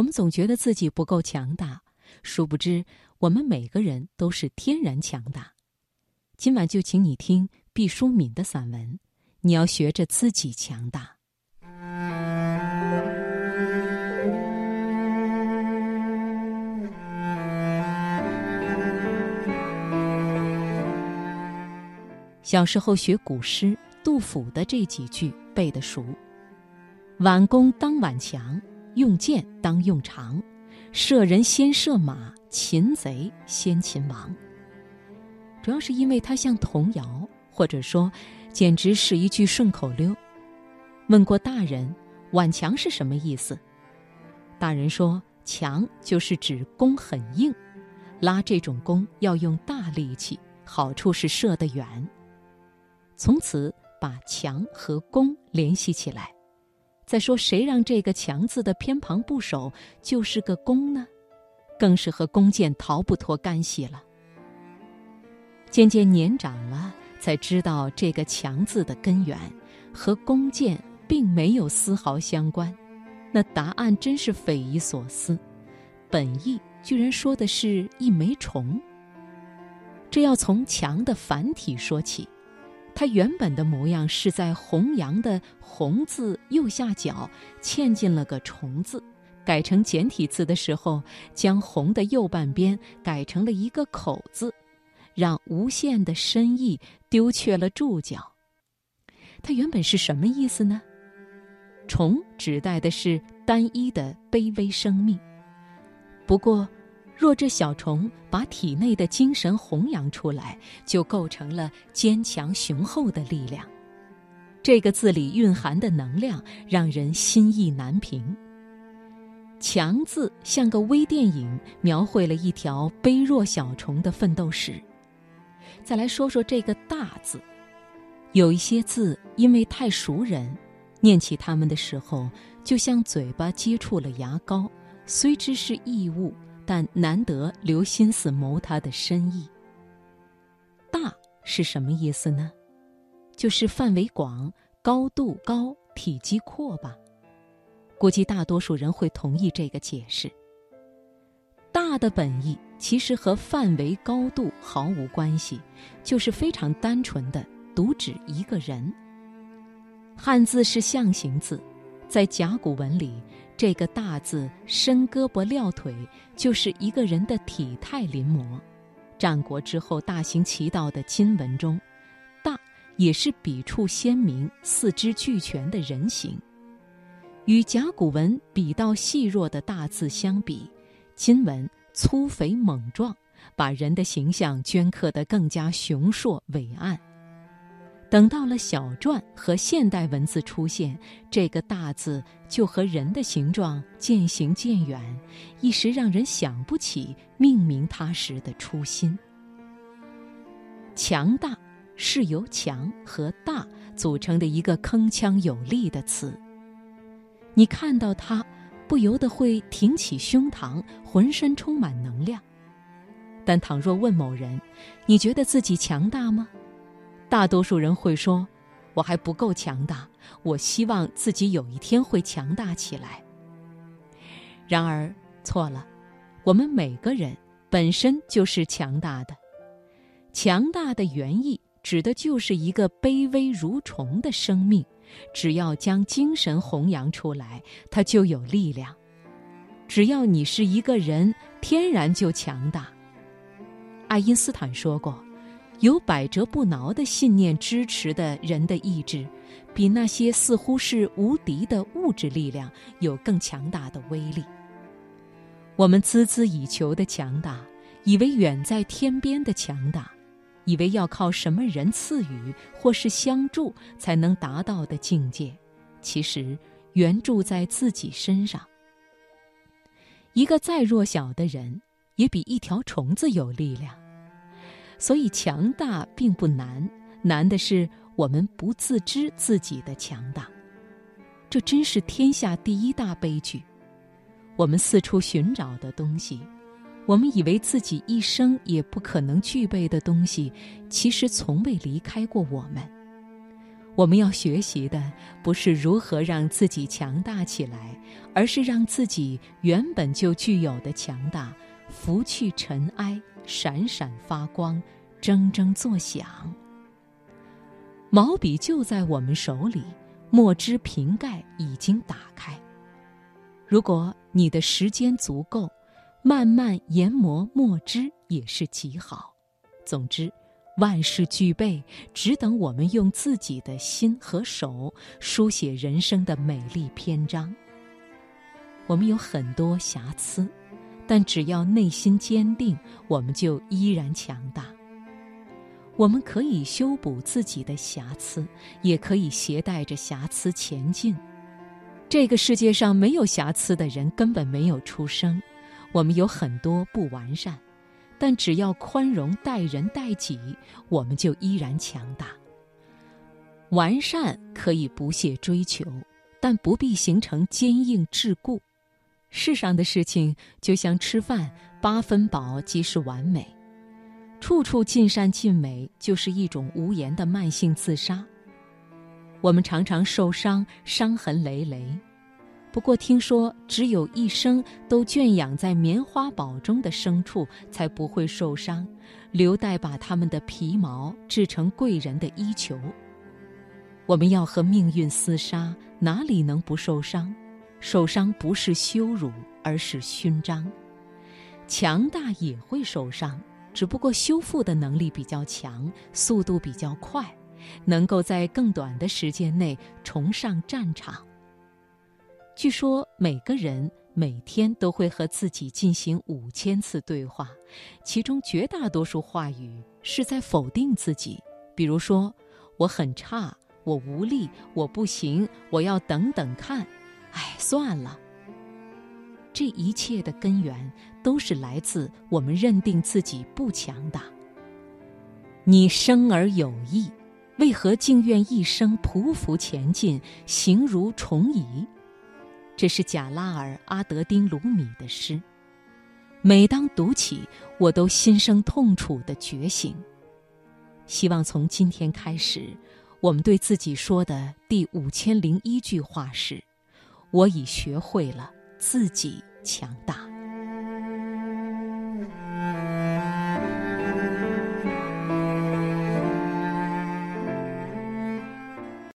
我们总觉得自己不够强大，殊不知我们每个人都是天然强大。今晚就请你听毕淑敏的散文，你要学着自己强大。小时候学古诗，杜甫的这几句背得熟：“挽弓当挽强，用箭当用长，射人先射马，擒贼先擒王。”主要是因为它像童谣，或者说，简直是一句顺口溜。问过大人，挽强是什么意思？大人说，强就是指弓很硬，拉这种弓要用大力气，好处是射得远。从此把强和弓联系起来。再说，谁让这个“强”字的偏旁部首就是个弓呢？更是和弓箭逃不脱干系了。渐渐年长了，才知道这个“强”字的根源和弓箭并没有丝毫相关。那答案真是匪夷所思，本意居然说的是一枚虫。这要从“强”的繁体说起。它原本的模样是在弘扬的“弘”字右下角嵌进了个“虫”字，改成简体字的时候，将“弘”的右半边改成了一个“口”字，让无限的深意丢却了注脚。它原本是什么意思呢？“虫”指代的是单一的卑微生命，不过。若这小虫把体内的精神弘扬出来，就构成了坚强雄厚的力量。这个字里蕴含的能量让人心意难平。强字像个微电影，描绘了一条卑弱小虫的奋斗史。再来说说这个大字，有一些字因为太熟人，念起它们的时候，就像嘴巴接触了牙膏，虽知是异物。但难得留心思谋它的深意。大是什么意思呢？就是范围广、高度高、体积阔吧。估计大多数人会同意这个解释。大的本意其实和范围、高度毫无关系，就是非常单纯的独指一个人。汉字是象形字，在甲骨文里。这个“大”字，伸胳膊撂腿，就是一个人的体态临摹。战国之后大行其道的金文中，“大”也是笔触鲜明、四肢俱全的人形。与甲骨文笔道细弱的大字相比，金文粗肥猛壮，把人的形象镌刻得更加雄硕伟岸。等到了小篆和现代文字出现，这个“大”字就和人的形状渐行渐远，一时让人想不起命名它时的初心。强大是由“强”和“大”组成的一个铿锵有力的词。你看到它，不由得会挺起胸膛，浑身充满能量。但倘若问某人：“你觉得自己强大吗？”大多数人会说：“我还不够强大，我希望自己有一天会强大起来。”然而错了，我们每个人本身就是强大的。强大的原意指的就是一个卑微如虫的生命，只要将精神弘扬出来，它就有力量。只要你是一个人，天然就强大。爱因斯坦说过。有百折不挠的信念支持的人的意志，比那些似乎是无敌的物质力量有更强大的威力。我们孜孜以求的强大，以为远在天边的强大，以为要靠什么人赐予或是相助才能达到的境界，其实原住在自己身上。一个再弱小的人，也比一条虫子有力量。所以，强大并不难，难的是我们不自知自己的强大。这真是天下第一大悲剧。我们四处寻找的东西，我们以为自己一生也不可能具备的东西，其实从未离开过我们。我们要学习的不是如何让自己强大起来，而是让自己原本就具有的强大拂去尘埃，闪闪发光，铮铮作响。毛笔就在我们手里，墨汁瓶盖已经打开。如果你的时间足够，慢慢研磨墨汁也是极好。总之。万事俱备，只等我们用自己的心和手书写人生的美丽篇章。我们有很多瑕疵，但只要内心坚定，我们就依然强大。我们可以修补自己的瑕疵，也可以携带着瑕疵前进。这个世界上没有瑕疵的人根本没有出生。我们有很多不完善。但只要宽容待人待己，我们就依然强大。完善可以不懈追求，但不必形成坚硬桎梏。世上的事情就像吃饭，八分饱即是完美。处处尽善尽美，就是一种无言的慢性自杀。我们常常受伤，伤痕累累。不过听说，只有一生都圈养在棉花堡中的牲畜才不会受伤，留待把它们的皮毛制成贵人的衣裘。我们要和命运厮杀，哪里能不受伤？受伤不是羞辱，而是勋章。强大也会受伤，只不过修复的能力比较强，速度比较快，能够在更短的时间内重上战场。据说每个人每天都会和自己进行五千次对话，其中绝大多数话语是在否定自己，比如说“我很差”“我无力”“我不行”“我要等等看”“哎，算了”。这一切的根源都是来自我们认定自己不强大。你生而有意，为何竟愿一生匍匐前进，形如虫蚁？这是贾拉尔·阿德丁·鲁米的诗，每当读起，我都心生痛楚的觉醒。希望从今天开始，我们对自己说的第五千零一句话是：“我已学会了自己强大。”